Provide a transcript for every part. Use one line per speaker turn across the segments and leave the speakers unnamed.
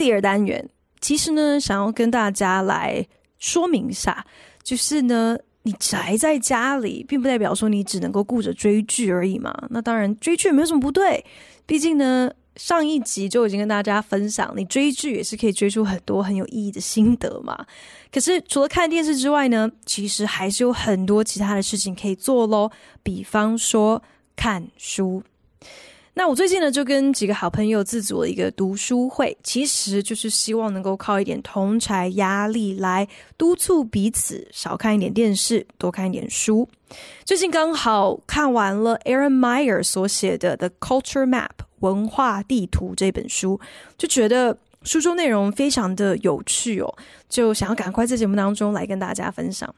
第二单元。其实呢，想要跟大家来说明一下，就是呢，你宅在家里，并不代表说你只能够顾着追剧而已嘛。那当然，追剧没有什么不对，毕竟呢，上一集就已经跟大家分享，你追剧也是可以追出很多很有意义的心得嘛。可是除了看电视之外呢，其实还是有很多其他的事情可以做喽，比方说看书。那我最近呢，就跟几个好朋友自组了一个读书会，其实就是希望能够靠一点同侪压力来督促彼此少看一点电视，多看一点书。最近刚好看完了 Erin Meyer 所写的《The Culture Map》文化地图这本书，就觉得书中内容非常的有趣哦，就想要赶快在节目当中来跟大家分享。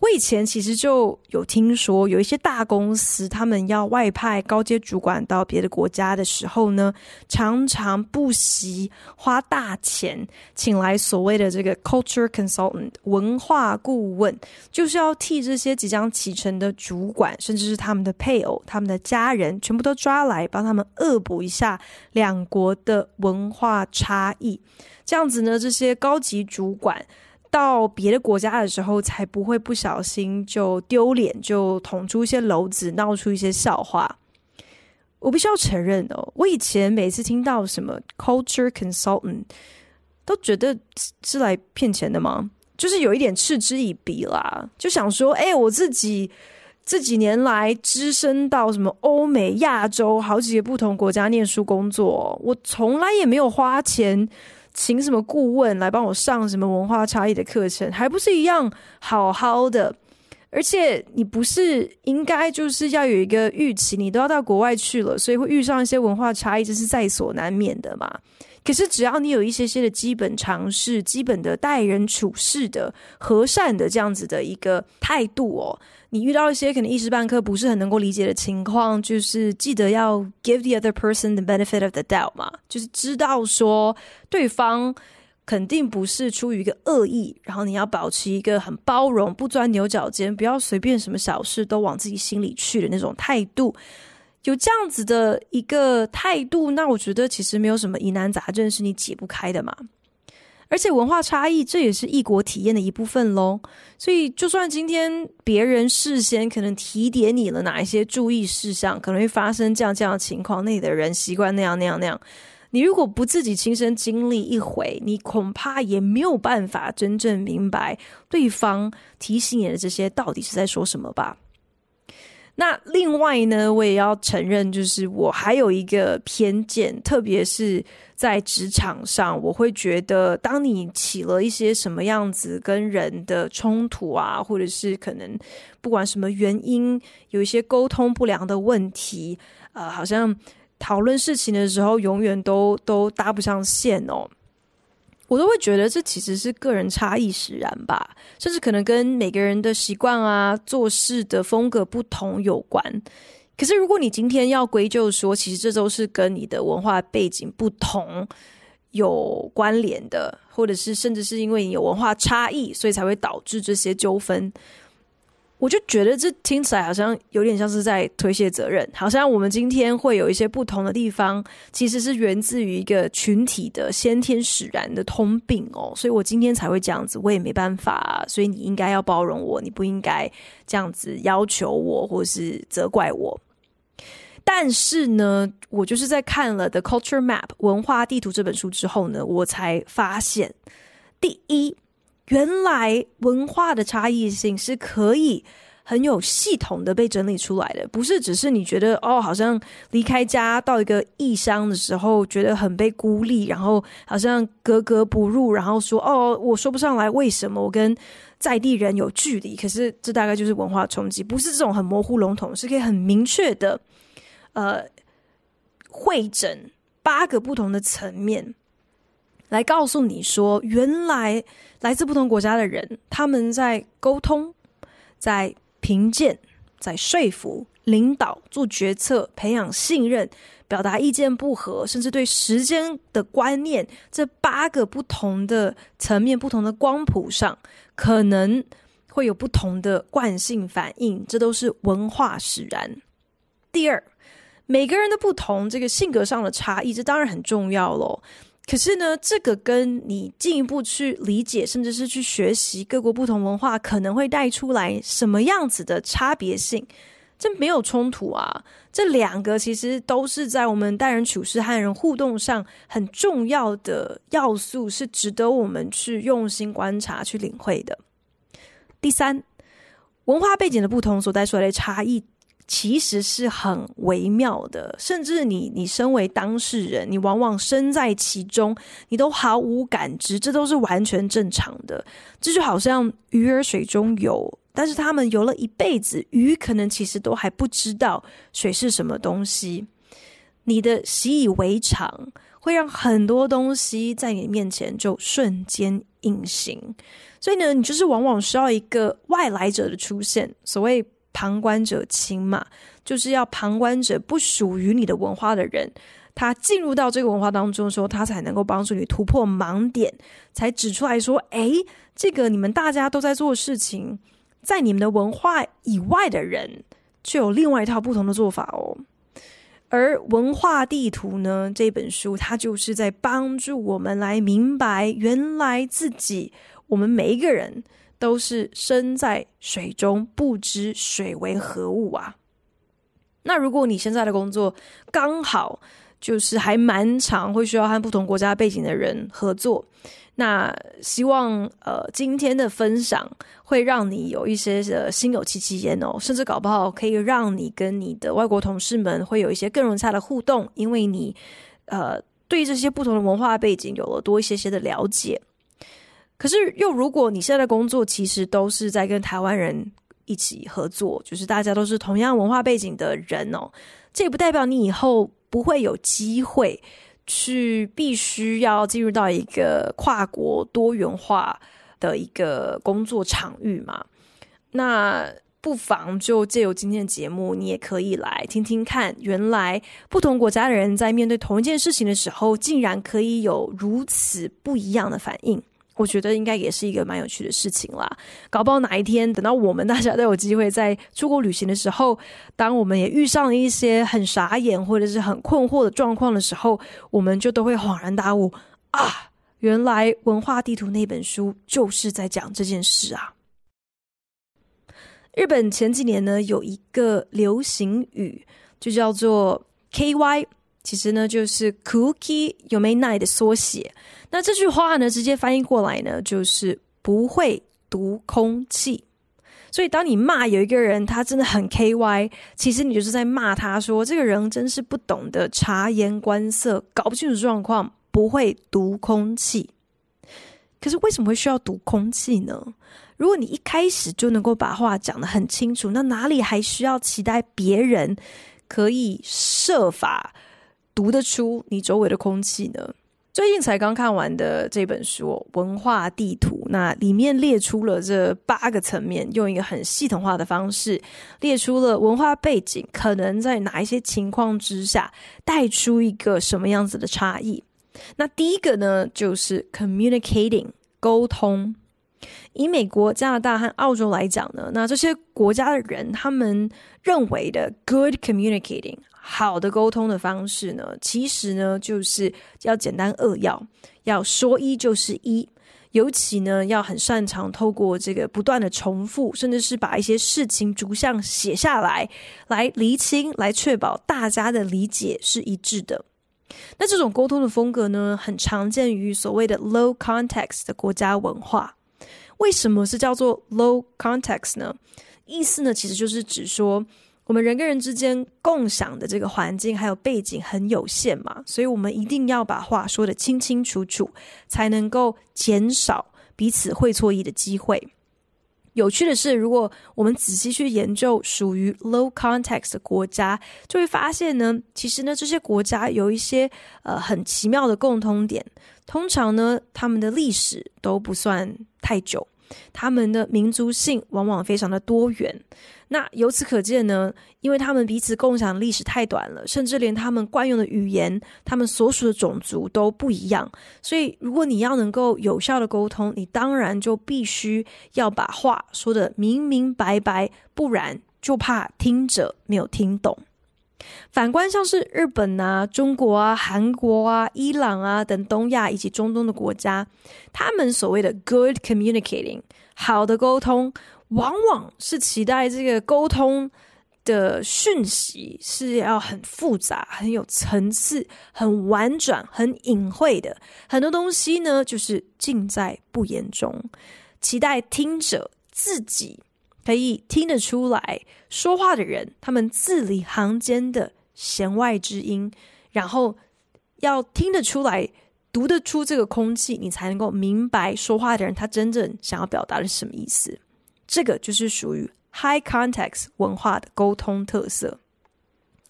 我以前其实就有听说，有一些大公司，他们要外派高阶主管到别的国家的时候呢，常常不惜花大钱请来所谓的这个 culture consultant 文化顾问，就是要替这些即将启程的主管，甚至是他们的配偶、他们的家人，全部都抓来帮他们恶补一下两国的文化差异。这样子呢，这些高级主管。到别的国家的时候，才不会不小心就丢脸，就捅出一些篓子，闹出一些笑话。我必须要承认哦，我以前每次听到什么 culture consultant，都觉得是来骗钱的吗？就是有一点嗤之以鼻啦，就想说，哎，我自己这几年来只身到什么欧美、亚洲好几个不同国家念书工作，我从来也没有花钱。请什么顾问来帮我上什么文化差异的课程，还不是一样好好的？而且你不是应该就是要有一个预期，你都要到国外去了，所以会遇上一些文化差异，这是在所难免的嘛。可是只要你有一些些的基本常识、基本的待人处事的和善的这样子的一个态度哦。你遇到一些可能一时半刻不是很能够理解的情况，就是记得要 give the other person the benefit of the doubt 嘛，就是知道说对方肯定不是出于一个恶意，然后你要保持一个很包容、不钻牛角尖，不要随便什么小事都往自己心里去的那种态度。有这样子的一个态度，那我觉得其实没有什么疑难杂症是你解不开的嘛。而且文化差异，这也是异国体验的一部分喽。所以，就算今天别人事先可能提点你了哪一些注意事项，可能会发生这样这样的情况，那里的人习惯那样那样那样。你如果不自己亲身经历一回，你恐怕也没有办法真正明白对方提醒你的这些到底是在说什么吧。那另外呢，我也要承认，就是我还有一个偏见，特别是在职场上，我会觉得，当你起了一些什么样子跟人的冲突啊，或者是可能不管什么原因，有一些沟通不良的问题，呃，好像讨论事情的时候，永远都都搭不上线哦。我都会觉得这其实是个人差异使然吧，甚至可能跟每个人的习惯啊、做事的风格不同有关。可是如果你今天要归咎说，其实这都是跟你的文化背景不同有关联的，或者是甚至是因为你有文化差异，所以才会导致这些纠纷。我就觉得这听起来好像有点像是在推卸责任，好像我们今天会有一些不同的地方，其实是源自于一个群体的先天使然的通病哦，所以我今天才会这样子，我也没办法，所以你应该要包容我，你不应该这样子要求我或是责怪我。但是呢，我就是在看了《The Culture Map》文化地图这本书之后呢，我才发现，第一。原来文化的差异性是可以很有系统的被整理出来的，不是只是你觉得哦，好像离开家到一个异乡的时候，觉得很被孤立，然后好像格格不入，然后说哦，我说不上来为什么我跟在地人有距离。可是这大概就是文化冲击，不是这种很模糊笼统，是可以很明确的，呃，汇整八个不同的层面。来告诉你说，原来来自不同国家的人，他们在沟通、在评鉴、在说服、领导、做决策、培养信任、表达意见不合，甚至对时间的观念，这八个不同的层面、不同的光谱上，可能会有不同的惯性反应，这都是文化使然。第二，每个人的不同，这个性格上的差异，这当然很重要喽。可是呢，这个跟你进一步去理解，甚至是去学习各国不同文化，可能会带出来什么样子的差别性，这没有冲突啊。这两个其实都是在我们待人处事和人互动上很重要的要素，是值得我们去用心观察、去领会的。第三，文化背景的不同所带出来的差异。其实是很微妙的，甚至你你身为当事人，你往往身在其中，你都毫无感知，这都是完全正常的。这就好像鱼儿水中游，但是他们游了一辈子，鱼可能其实都还不知道水是什么东西。你的习以为常，会让很多东西在你面前就瞬间隐形。所以呢，你就是往往需要一个外来者的出现，所谓。旁观者清嘛，就是要旁观者不属于你的文化的人，他进入到这个文化当中的时候，他才能够帮助你突破盲点，才指出来说：“诶，这个你们大家都在做事情，在你们的文化以外的人，却有另外一套不同的做法哦。”而文化地图呢，这本书它就是在帮助我们来明白，原来自己，我们每一个人。都是身在水中，不知水为何物啊。那如果你现在的工作刚好就是还蛮常会需要和不同国家背景的人合作，那希望呃今天的分享会让你有一些的心有戚戚焉哦，甚至搞不好可以让你跟你的外国同事们会有一些更融洽的互动，因为你呃对这些不同的文化背景有了多一些些的了解。可是，又如果你现在的工作其实都是在跟台湾人一起合作，就是大家都是同样文化背景的人哦，这也不代表你以后不会有机会去必须要进入到一个跨国多元化的一个工作场域嘛。那不妨就借由今天的节目，你也可以来听听看，原来不同国家的人在面对同一件事情的时候，竟然可以有如此不一样的反应。我觉得应该也是一个蛮有趣的事情啦。搞不好哪一天等到我们大家都有机会在出国旅行的时候，当我们也遇上了一些很傻眼或者是很困惑的状况的时候，我们就都会恍然大悟啊！原来文化地图那本书就是在讲这件事啊。日本前几年呢有一个流行语，就叫做 KY。其实呢，就是“空気読めない”的缩写。 那这句话呢，直接翻译过来呢，就是不会读空气。所以，当你骂有一个人他真的很 KY，其实你就是在骂他说，这个人真是不懂得察言观色，搞不清楚状况，不会读空气。可是，为什么会需要读空气呢？如果你一开始就能够把话讲得很清楚，那哪里还需要期待别人可以设法？读得出你周围的空气呢？最近才刚看完的这本书《文化地图》，那里面列出了这八个层面，用一个很系统化的方式列出了文化背景可能在哪一些情况之下带出一个什么样子的差异。那第一个呢，就是 communicating 沟通。以美国、加拿大和澳洲来讲呢，那这些国家的人他们认为的 good communicating。好的沟通的方式呢，其实呢就是要简单扼要，要说一就是一，尤其呢要很擅长透过这个不断的重复，甚至是把一些事情逐项写下来，来厘清，来确保大家的理解是一致的。那这种沟通的风格呢，很常见于所谓的 low context 的国家文化。为什么是叫做 low context 呢？意思呢，其实就是指说。我们人跟人之间共享的这个环境还有背景很有限嘛，所以我们一定要把话说得清清楚楚，才能够减少彼此会错意的机会。有趣的是，如果我们仔细去研究属于 low context 的国家，就会发现呢，其实呢，这些国家有一些呃很奇妙的共通点。通常呢，他们的历史都不算太久，他们的民族性往往非常的多元。那由此可见呢，因为他们彼此共享历史太短了，甚至连他们惯用的语言、他们所属的种族都不一样。所以，如果你要能够有效的沟通，你当然就必须要把话说得明明白白，不然就怕听者没有听懂。反观像是日本啊、中国啊、韩国啊、伊朗啊等东亚以及中东的国家，他们所谓的 good communicating 好的沟通。往往是期待这个沟通的讯息是要很复杂、很有层次、很婉转、很隐晦的，很多东西呢就是尽在不言中。期待听者自己可以听得出来，说话的人他们字里行间的弦外之音，然后要听得出来、读得出这个空气，你才能够明白说话的人他真正想要表达的是什么意思。这个就是属于 high context 文化的沟通特色。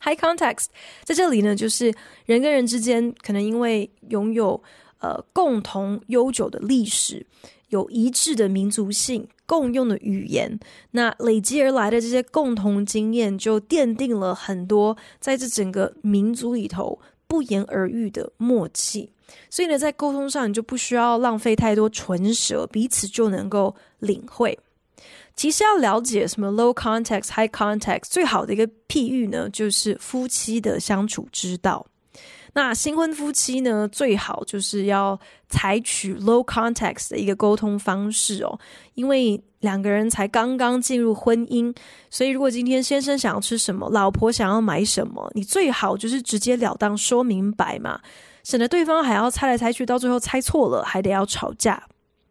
high context 在这里呢，就是人跟人之间可能因为拥有呃共同悠久的历史，有一致的民族性，共用的语言，那累积而来的这些共同经验，就奠定了很多在这整个民族里头不言而喻的默契。所以呢，在沟通上，你就不需要浪费太多唇舌，彼此就能够领会。其实要了解什么 low context、high context，最好的一个譬喻呢，就是夫妻的相处之道。那新婚夫妻呢，最好就是要采取 low context 的一个沟通方式哦，因为两个人才刚刚进入婚姻，所以如果今天先生想要吃什么，老婆想要买什么，你最好就是直截了当说明白嘛，省得对方还要猜来猜去，到最后猜错了，还得要吵架。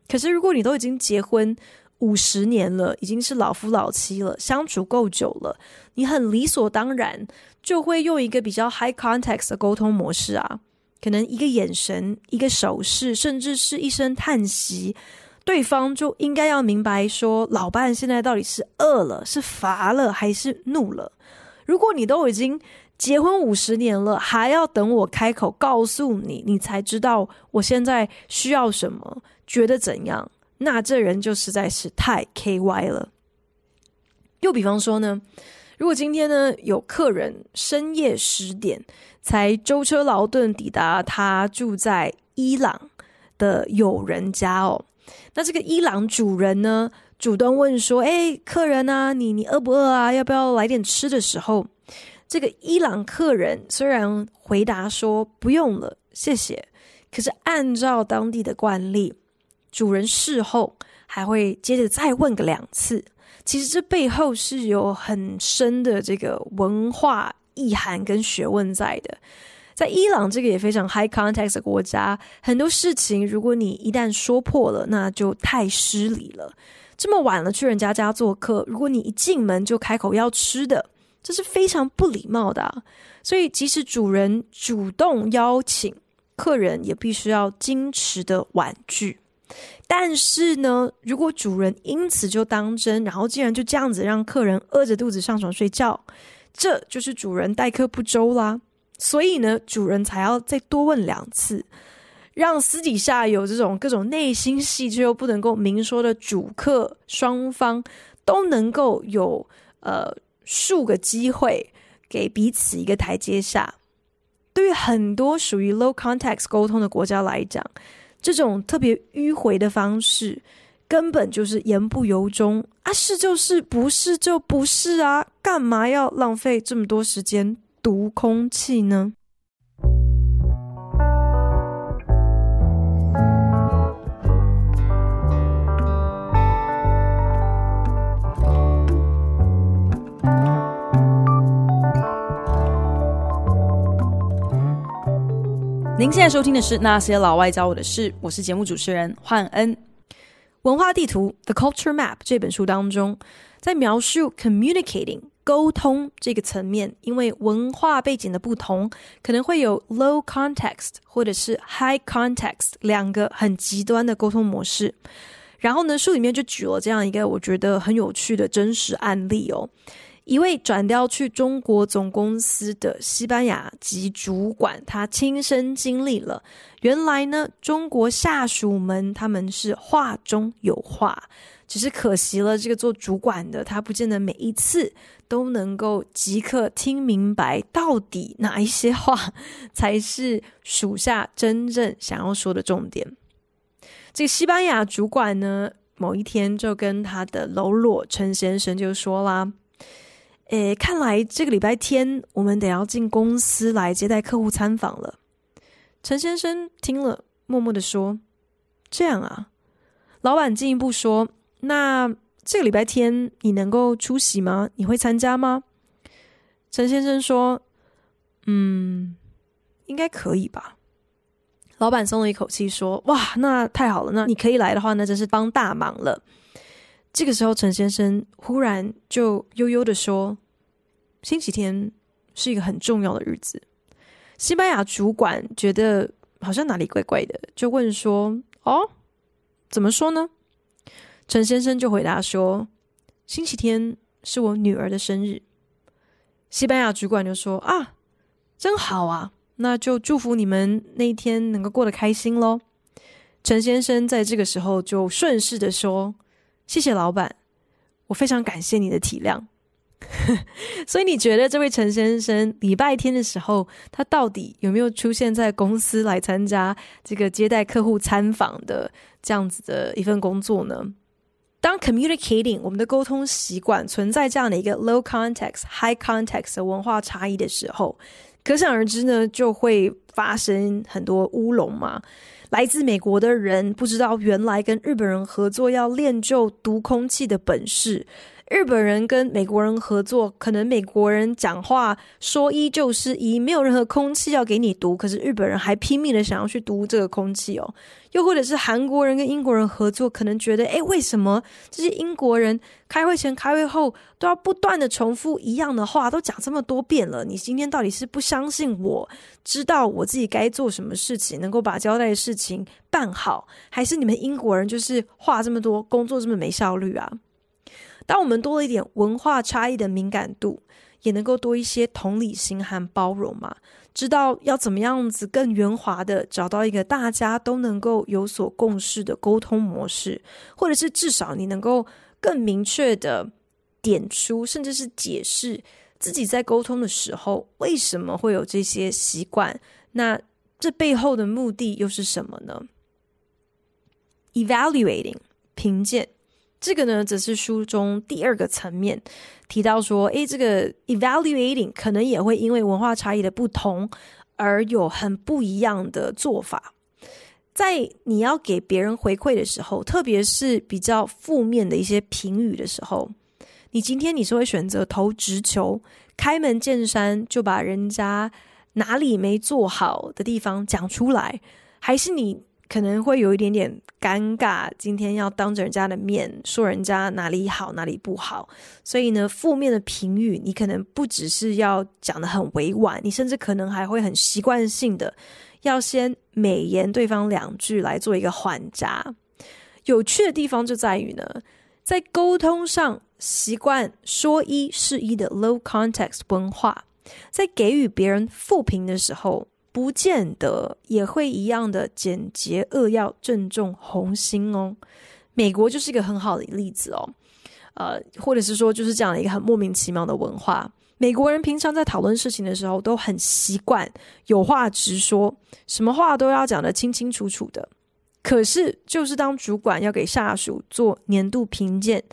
可是如果你都已经结婚，五十年了，已经是老夫老妻了，相处够久了，你很理所当然就会用一个比较 high context 的沟通模式啊，可能一个眼神、一个手势，甚至是一声叹息，对方就应该要明白说，老伴现在到底是饿了、是乏了还是怒了。如果你都已经结婚五十年了，还要等我开口告诉你，你才知道我现在需要什么，觉得怎样？那这人就实在是太 KY 了。又比方说呢，如果今天呢有客人深夜十点才舟车劳顿抵达他住在伊朗的友人家哦，那这个伊朗主人呢主动问说：“哎，客人啊，你你饿不饿啊？要不要来点吃的时候？”这个伊朗客人虽然回答说不用了，谢谢，可是按照当地的惯例。主人事后还会接着再问个两次，其实这背后是有很深的这个文化意涵跟学问在的。在伊朗这个也非常 high context 的国家，很多事情如果你一旦说破了，那就太失礼了。这么晚了去人家家做客，如果你一进门就开口要吃的，这是非常不礼貌的。所以即使主人主动邀请，客人也必须要矜持的婉拒。但是呢，如果主人因此就当真，然后竟然就这样子让客人饿着肚子上床睡觉，这就是主人待客不周啦。所以呢，主人才要再多问两次，让私底下有这种各种内心戏却又不能够明说的主客双方都能够有呃数个机会给彼此一个台阶下。对于很多属于 low context 沟通的国家来讲。这种特别迂回的方式，根本就是言不由衷啊！是就是，不是就不是啊！干嘛要浪费这么多时间读空气呢？您现在收听的是《那些老外教我的事》，我是节目主持人焕恩。文化地图《The Culture Map》这本书当中，在描述 communicating 沟通这个层面，因为文化背景的不同，可能会有 low context 或者是 high context 两个很极端的沟通模式。然后呢，书里面就举了这样一个我觉得很有趣的真实案例哦。一位转调去中国总公司的西班牙籍主管，他亲身经历了。原来呢，中国下属们他们是话中有话，只是可惜了，这个做主管的他不见得每一次都能够即刻听明白到底哪一些话才是属下真正想要说的重点。这个西班牙主管呢，某一天就跟他的喽啰陈先生就说啦。诶，看来这个礼拜天我们得要进公司来接待客户参访了。陈先生听了，默默的说：“这样啊。”老板进一步说：“那这个礼拜天你能够出席吗？你会参加吗？”陈先生说：“嗯，应该可以吧。”老板松了一口气说：“哇，那太好了！那你可以来的话，那真是帮大忙了。”这个时候，陈先生忽然就悠悠的说：“星期天是一个很重要的日子。”西班牙主管觉得好像哪里怪怪的，就问说：“哦，怎么说呢？”陈先生就回答说：“星期天是我女儿的生日。”西班牙主管就说：“啊，真好啊，那就祝福你们那一天能够过得开心喽。”陈先生在这个时候就顺势的说。谢谢老板，我非常感谢你的体谅。所以你觉得这位陈先生礼拜天的时候，他到底有没有出现在公司来参加这个接待客户参访的这样子的一份工作呢？当 communicating 我们的沟通习惯存在这样的一个 low context high context 的文化差异的时候，可想而知呢，就会发生很多乌龙嘛。来自美国的人不知道，原来跟日本人合作要练就读空气的本事。日本人跟美国人合作，可能美国人讲话说一就是一，没有任何空气要给你读，可是日本人还拼命的想要去读这个空气哦。又或者是韩国人跟英国人合作，可能觉得，诶，为什么这些英国人开会前、开会后都要不断的重复一样的话，都讲这么多遍了？你今天到底是不相信我知道我自己该做什么事情，能够把交代的事情办好，还是你们英国人就是话这么多，工作这么没效率啊？当我们多了一点文化差异的敏感度，也能够多一些同理心和包容嘛，知道要怎么样子更圆滑的找到一个大家都能够有所共识的沟通模式，或者是至少你能够更明确的点出，甚至是解释自己在沟通的时候为什么会有这些习惯，那这背后的目的又是什么呢？Evaluating 评鉴。这个呢，则是书中第二个层面提到说，诶，这个 evaluating 可能也会因为文化差异的不同而有很不一样的做法。在你要给别人回馈的时候，特别是比较负面的一些评语的时候，你今天你是会选择投直球，开门见山就把人家哪里没做好的地方讲出来，还是你？可能会有一点点尴尬，今天要当着人家的面说人家哪里好哪里不好，所以呢，负面的评语你可能不只是要讲得很委婉，你甚至可能还会很习惯性的要先美言对方两句来做一个缓颊。有趣的地方就在于呢，在沟通上习惯说一是一的 low context 文化，在给予别人负评的时候。不见得也会一样的简洁扼要、正中红心哦。美国就是一个很好的例子哦，呃，或者是说就是这样的一个很莫名其妙的文化。美国人平常在讨论事情的时候都很习惯有话直说，什么话都要讲得清清楚楚的。可是，就是当主管要给下属做年度评鉴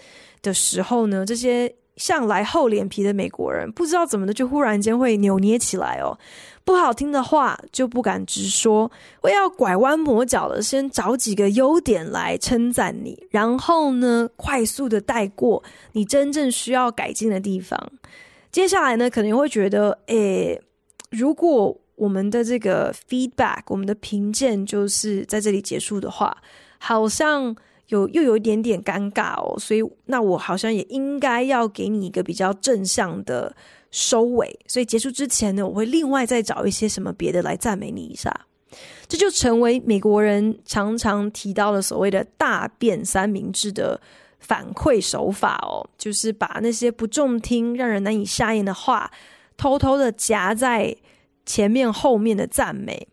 的时候呢，这些向来厚脸皮的美国人不知道怎么的，就忽然间会扭捏起来哦。不好听的话就不敢直说，我要拐弯抹角的先找几个优点来称赞你，然后呢，快速的带过你真正需要改进的地方。接下来呢，可能会觉得，诶，如果我们的这个 feedback，我们的评鉴就是在这里结束的话，好像有又有一点点尴尬哦。所以，那我好像也应该要给你一个比较正向的。收尾，所以结束之前呢，我会另外再找一些什么别的来赞美你一下。这就成为美国人常常提到的所谓的大便三明治的反馈手法哦，就是把那些不中听、让人难以下咽的话，偷偷的夹在前面后面的赞美。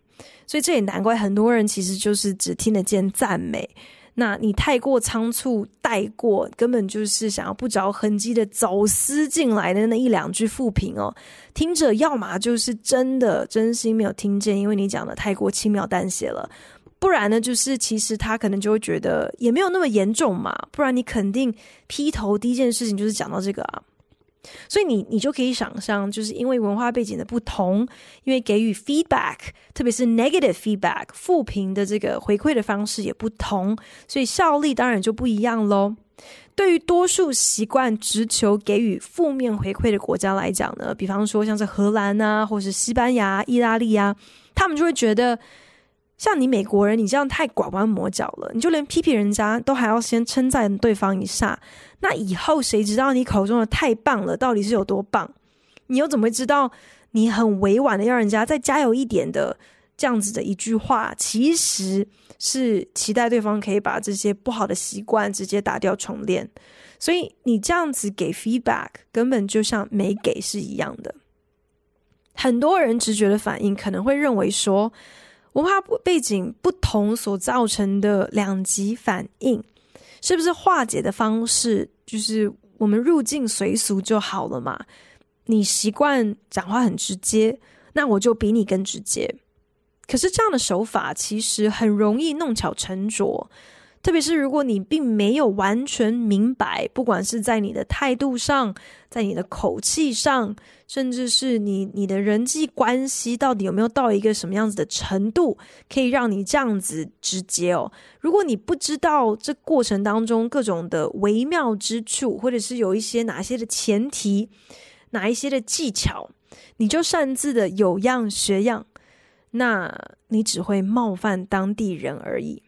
所以这也难怪很多人其实就是只听得见赞美。那你太过仓促带过，根本就是想要不着痕迹的走私进来的那一两句负评哦。听者要么就是真的真心没有听见，因为你讲的太过轻描淡写了；不然呢，就是其实他可能就会觉得也没有那么严重嘛。不然你肯定劈头第一件事情就是讲到这个啊。所以你你就可以想象，就是因为文化背景的不同，因为给予 feedback，特别是 negative feedback 负评的这个回馈的方式也不同，所以效力当然就不一样喽。对于多数习惯直求给予负面回馈的国家来讲呢，比方说像是荷兰啊，或是西班牙、意大利啊，他们就会觉得。像你美国人，你这样太拐弯抹角了，你就连批评人家都还要先称赞对方一下。那以后谁知道你口中的太棒了到底是有多棒？你又怎么会知道你很委婉的要人家再加油一点的这样子的一句话，其实是期待对方可以把这些不好的习惯直接打掉重练。所以你这样子给 feedback，根本就像没给是一样的。很多人直觉的反应可能会认为说，文化背景不同所造成的两极反应，是不是化解的方式就是我们入境随俗就好了嘛？你习惯讲话很直接，那我就比你更直接。可是这样的手法其实很容易弄巧成拙。特别是如果你并没有完全明白，不管是在你的态度上，在你的口气上，甚至是你你的人际关系到底有没有到一个什么样子的程度，可以让你这样子直接哦。如果你不知道这过程当中各种的微妙之处，或者是有一些哪些的前提，哪一些的技巧，你就擅自的有样学样，那你只会冒犯当地人而已。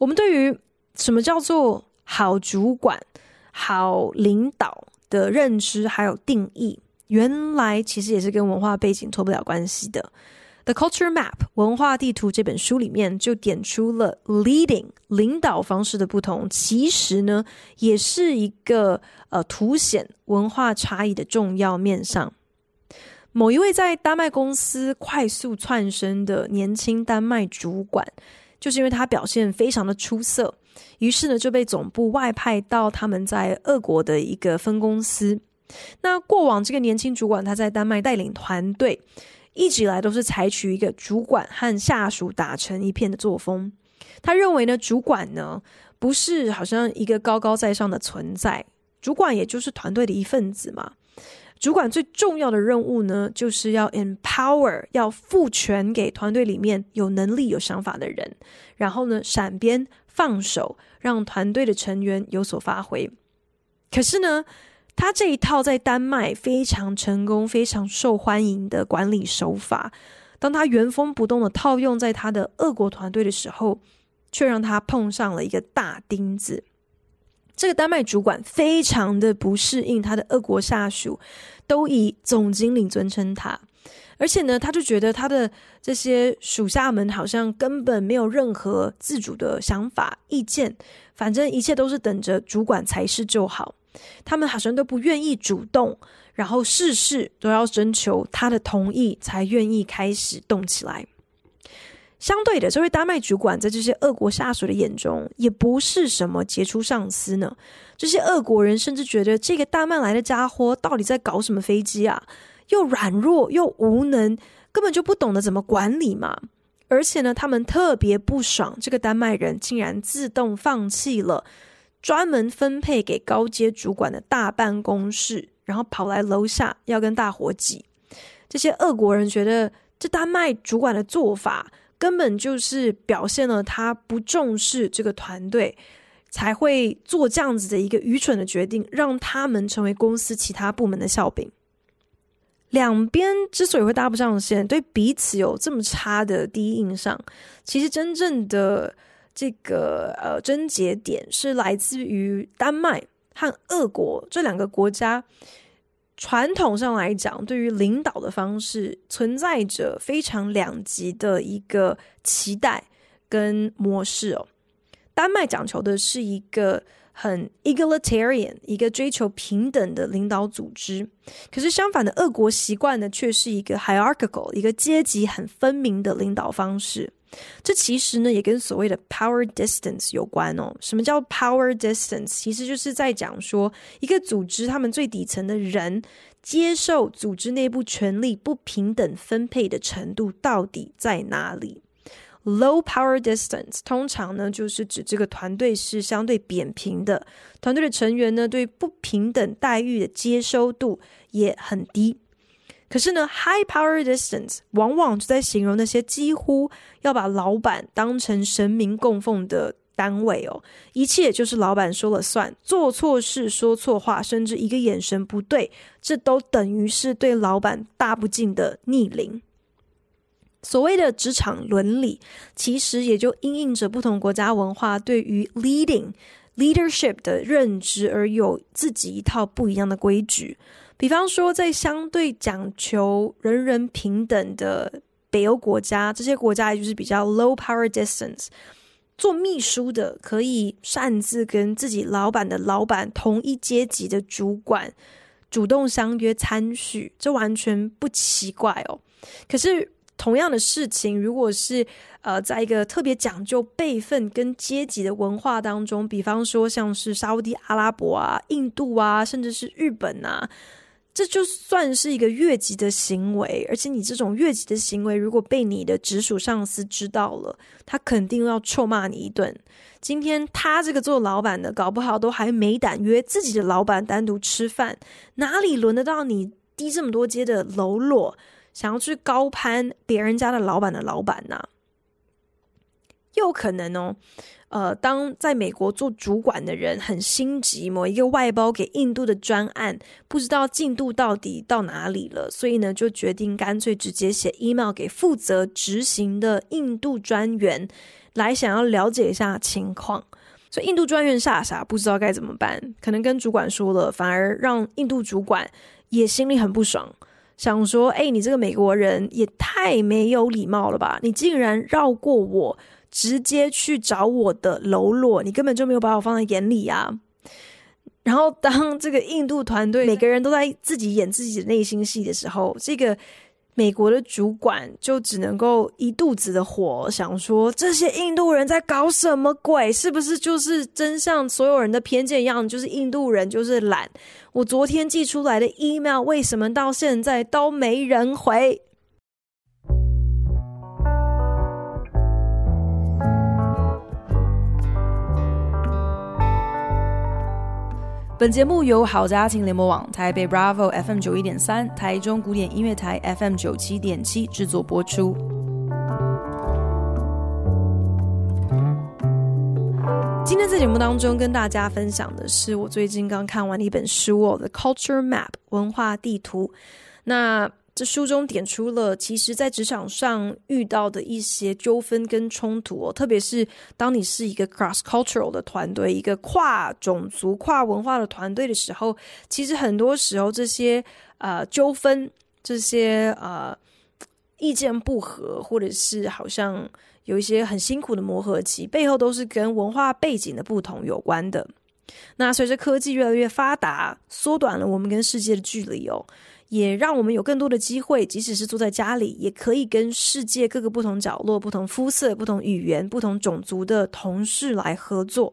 我们对于什么叫做好主管、好领导的认知还有定义，原来其实也是跟文化背景脱不了关系的。《The Culture Map》文化地图这本书里面就点出了 leading 领导方式的不同，其实呢也是一个呃凸显文化差异的重要面上。某一位在丹麦公司快速窜升的年轻丹麦主管。就是因为他表现非常的出色，于是呢就被总部外派到他们在俄国的一个分公司。那过往这个年轻主管他在丹麦带领团队，一直以来都是采取一个主管和下属打成一片的作风。他认为呢，主管呢不是好像一个高高在上的存在，主管也就是团队的一份子嘛。主管最重要的任务呢，就是要 empower，要赋权给团队里面有能力、有想法的人，然后呢，闪边放手，让团队的成员有所发挥。可是呢，他这一套在丹麦非常成功、非常受欢迎的管理手法，当他原封不动的套用在他的俄国团队的时候，却让他碰上了一个大钉子。这个丹麦主管非常的不适应，他的俄国下属都以总经理尊称他，而且呢，他就觉得他的这些属下们好像根本没有任何自主的想法、意见，反正一切都是等着主管裁示就好。他们好像都不愿意主动，然后事事都要征求他的同意才愿意开始动起来。相对的，这位丹麦主管在这些俄国下属的眼中，也不是什么杰出上司呢。这些俄国人甚至觉得这个丹麦来的家伙到底在搞什么飞机啊？又软弱又无能，根本就不懂得怎么管理嘛。而且呢，他们特别不爽这个丹麦人竟然自动放弃了专门分配给高阶主管的大办公室，然后跑来楼下要跟大伙挤。这些俄国人觉得这丹麦主管的做法。根本就是表现了他不重视这个团队，才会做这样子的一个愚蠢的决定，让他们成为公司其他部门的笑柄。两边之所以会搭不上线，对彼此有这么差的第一印象，其实真正的这个呃症结点是来自于丹麦和俄国这两个国家。传统上来讲，对于领导的方式存在着非常两极的一个期待跟模式哦。丹麦讲求的是一个很 egalitarian，一个追求平等的领导组织。可是相反的，俄国习惯的却是一个 hierarchical，一个阶级很分明的领导方式。这其实呢，也跟所谓的 power distance 有关哦。什么叫 power distance？其实就是在讲说，一个组织他们最底层的人接受组织内部权力不平等分配的程度到底在哪里？Low power distance 通常呢，就是指这个团队是相对扁平的，团队的成员呢，对不平等待遇的接收度也很低。可是呢，high power distance 往往就在形容那些几乎要把老板当成神明供奉的单位哦，一切就是老板说了算，做错事、说错话，甚至一个眼神不对，这都等于是对老板大不敬的逆鳞。所谓的职场伦理，其实也就因应着不同国家文化对于 leading leadership 的认知而有自己一套不一样的规矩。比方说，在相对讲求人人平等的北欧国家，这些国家也就是比较 low power distance，做秘书的可以擅自跟自己老板的老板同一阶级的主管主动相约参叙，这完全不奇怪哦。可是同样的事情，如果是呃，在一个特别讲究辈分跟阶级的文化当中，比方说像是沙乌地阿拉伯啊、印度啊，甚至是日本啊。这就算是一个越级的行为，而且你这种越级的行为，如果被你的直属上司知道了，他肯定要臭骂你一顿。今天他这个做老板的，搞不好都还没胆约自己的老板单独吃饭，哪里轮得到你低这么多阶的喽啰，想要去高攀别人家的老板的老板呢？有可能哦。呃，当在美国做主管的人很心急，某一个外包给印度的专案不知道进度到底到哪里了，所以呢，就决定干脆直接写 email 给负责执行的印度专员，来想要了解一下情况。所以印度专员傻傻不知道该怎么办，可能跟主管说了，反而让印度主管也心里很不爽，想说：哎，你这个美国人也太没有礼貌了吧！你竟然绕过我。直接去找我的喽啰，你根本就没有把我放在眼里啊！然后当这个印度团队每个人都在自己演自己的内心戏的时候，这个美国的主管就只能够一肚子的火，想说这些印度人在搞什么鬼？是不是就是真像所有人的偏见一样，就是印度人就是懒？我昨天寄出来的 email 为什么到现在都没人回？本节目由好家庭联播网、台北 Bravo FM 九一点三、台中古典音乐台 FM 九七点七制作播出。今天在节目当中跟大家分享的是我最近刚看完的一本书哦，《The Culture Map》文化地图。那这书中点出了，其实，在职场上遇到的一些纠纷跟冲突哦，特别是当你是一个 cross-cultural 的团队，一个跨种族、跨文化的团队的时候，其实很多时候这些呃纠纷、这些呃意见不合，或者是好像有一些很辛苦的磨合期，背后都是跟文化背景的不同有关的。那随着科技越来越发达，缩短了我们跟世界的距离哦。也让我们有更多的机会，即使是坐在家里，也可以跟世界各个不同角落、不同肤色、不同语言、不同种族的同事来合作。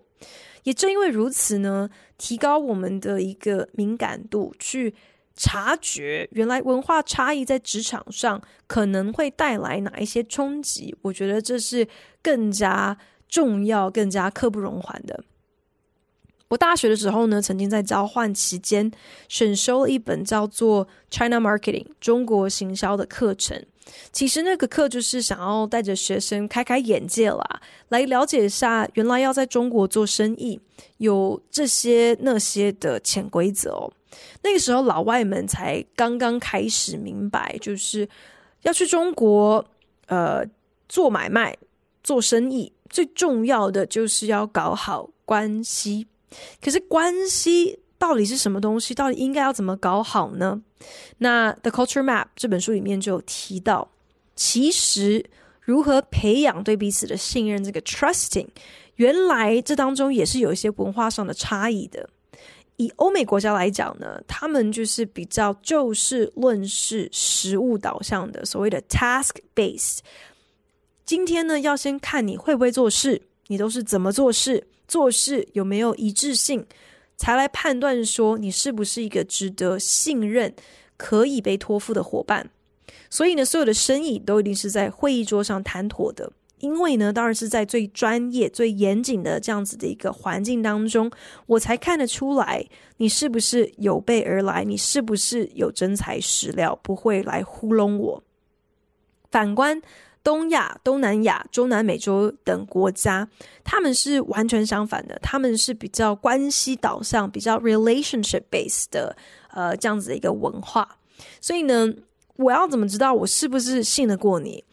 也正因为如此呢，提高我们的一个敏感度，去察觉原来文化差异在职场上可能会带来哪一些冲击。我觉得这是更加重要、更加刻不容缓的。我大学的时候呢，曾经在交换期间选修了一本叫做《China Marketing》中国行销的课程。其实那个课就是想要带着学生开开眼界啦，来了解一下原来要在中国做生意有这些那些的潜规则哦。那个时候老外们才刚刚开始明白，就是要去中国呃做买卖、做生意，最重要的就是要搞好关系。可是关系到底是什么东西？到底应该要怎么搞好呢？那《The Culture Map》这本书里面就有提到，其实如何培养对彼此的信任，这个 trusting，原来这当中也是有一些文化上的差异的。以欧美国家来讲呢，他们就是比较就事论事、实务导向的，所谓的 task based。今天呢，要先看你会不会做事，你都是怎么做事，做事有没有一致性，才来判断说你是不是一个值得信任、可以被托付的伙伴。所以呢，所有的生意都一定是在会议桌上谈妥的。因为呢，当然是在最专业、最严谨的这样子的一个环境当中，我才看得出来你是不是有备而来，你是不是有真材实料，不会来糊弄我。反观东亚、东南亚、中南美洲等国家，他们是完全相反的，他们是比较关系导向、比较 relationship based 的，呃，这样子的一个文化。所以呢，我要怎么知道我是不是信得过你？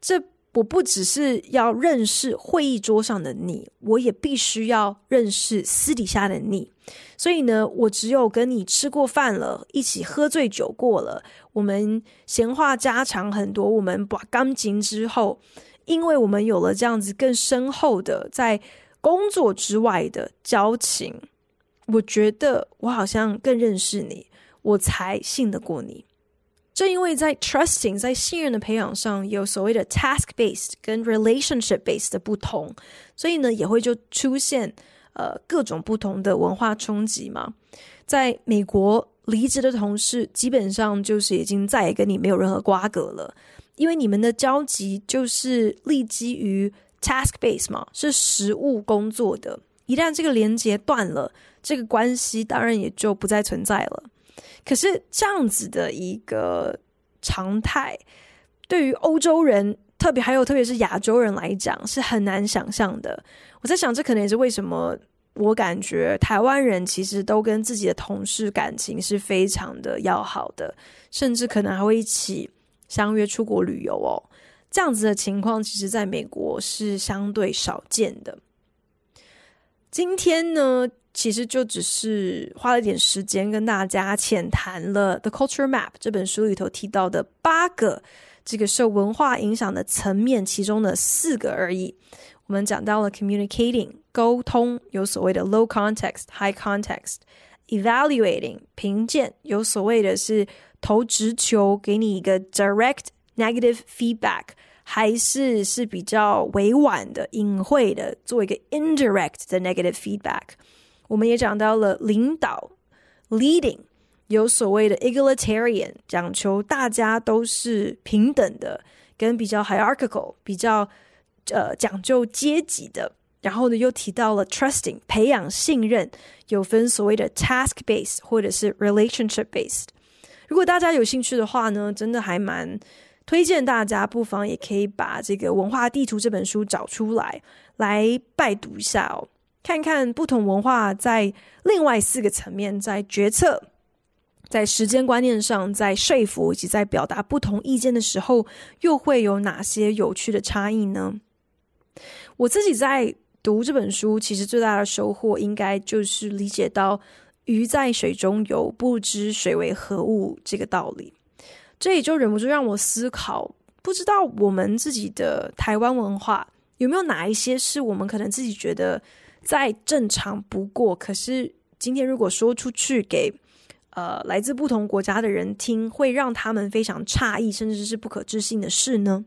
这我不只是要认识会议桌上的你，我也必须要认识私底下的你。所以呢，我只有跟你吃过饭了，一起喝醉酒过了，我们闲话家常很多，我们把钢琴之后，因为我们有了这样子更深厚的在工作之外的交情，我觉得我好像更认识你，我才信得过你。正因为在 trusting 在信任的培养上有所谓的 task based 跟 relationship based 的不同，所以呢也会就出现呃各种不同的文化冲击嘛。在美国离职的同事基本上就是已经再也跟你没有任何瓜葛了，因为你们的交集就是立基于 task based 嘛，是实务工作的。一旦这个连接断了，这个关系当然也就不再存在了。可是这样子的一个常态，对于欧洲人，特别还有特别是亚洲人来讲，是很难想象的。我在想，这可能也是为什么我感觉台湾人其实都跟自己的同事感情是非常的要好的，甚至可能还会一起相约出国旅游哦。这样子的情况，其实在美国是相对少见的。今天呢，其实就只是花了点时间跟大家浅谈了《The Culture Map》这本书里头提到的八个这个受文化影响的层面，其中的四个而已。我们讲到了 communicating 沟通，有所谓的 low context、high context；evaluating 评鉴，有所谓的是投直球，给你一个 direct negative feedback。还是是比较委婉的、隐晦的，做一个 indirect 的 negative feedback。我们也讲到了领导 leading，有所谓的 egalitarian，讲求大家都是平等的，跟比较 hierarchical，比较呃讲究阶级的。然后呢，又提到了 trusting，培养信任，有分所谓的 task based 或者是 relationship based。如果大家有兴趣的话呢，真的还蛮。推荐大家不妨也可以把这个《文化地图》这本书找出来，来拜读一下哦，看看不同文化在另外四个层面，在决策、在时间观念上、在说服以及在表达不同意见的时候，又会有哪些有趣的差异呢？我自己在读这本书，其实最大的收获应该就是理解到“鱼在水中游，不知水为何物”这个道理。这也就忍不住让我思考，不知道我们自己的台湾文化有没有哪一些是我们可能自己觉得再正常不过，可是今天如果说出去给呃来自不同国家的人听，会让他们非常诧异，甚至是不可置信的事呢？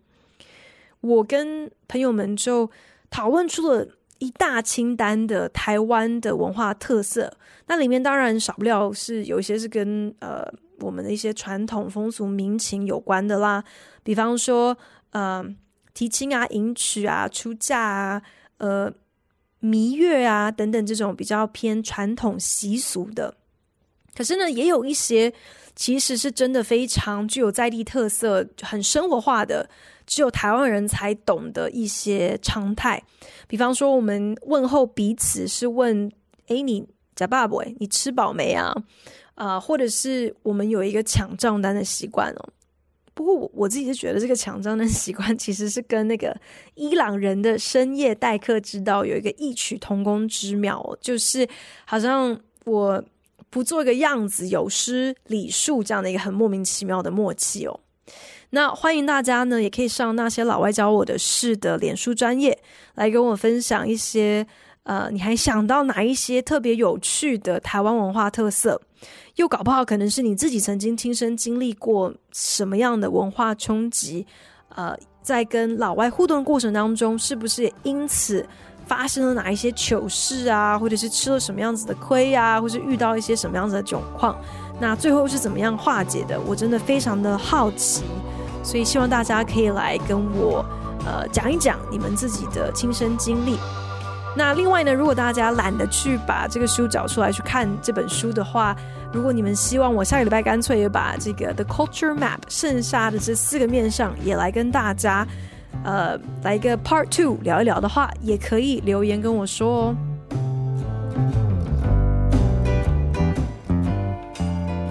我跟朋友们就讨论出了一大清单的台湾的文化特色，那里面当然少不了是有一些是跟呃。我们的一些传统风俗民情有关的啦，比方说，呃，提亲啊、迎娶啊、出嫁啊、呃，蜜月啊等等这种比较偏传统习俗的。可是呢，也有一些其实是真的非常具有在地特色、很生活化的，只有台湾人才懂的一些常态。比方说，我们问候彼此是问：“哎，你呷饱未？你吃饱没啊？”啊、或者是我们有一个抢账单的习惯哦。不过我我自己是觉得这个抢账的习惯其实是跟那个伊朗人的深夜待客之道有一个异曲同工之妙。就是好像我不做一个样子，有失礼数这样的一个很莫名其妙的默契哦。那欢迎大家呢，也可以上那些老外教我的事的脸书专业来跟我分享一些，呃，你还想到哪一些特别有趣的台湾文化特色？又搞不好可能是你自己曾经亲身经历过什么样的文化冲击？呃，在跟老外互动过程当中，是不是也因此发生了哪一些糗事啊？或者是吃了什么样子的亏啊？或是遇到一些什么样子的窘况？那最后是怎么样化解的？我真的非常的好奇，所以希望大家可以来跟我呃讲一讲你们自己的亲身经历。那另外呢，如果大家懒得去把这个书找出来去看这本书的话，如果你们希望我下个礼拜干脆也把这个 The Culture Map 剩下的这四个面上也来跟大家呃来一个 Part Two 聊一聊的话，也可以留言跟我说哦。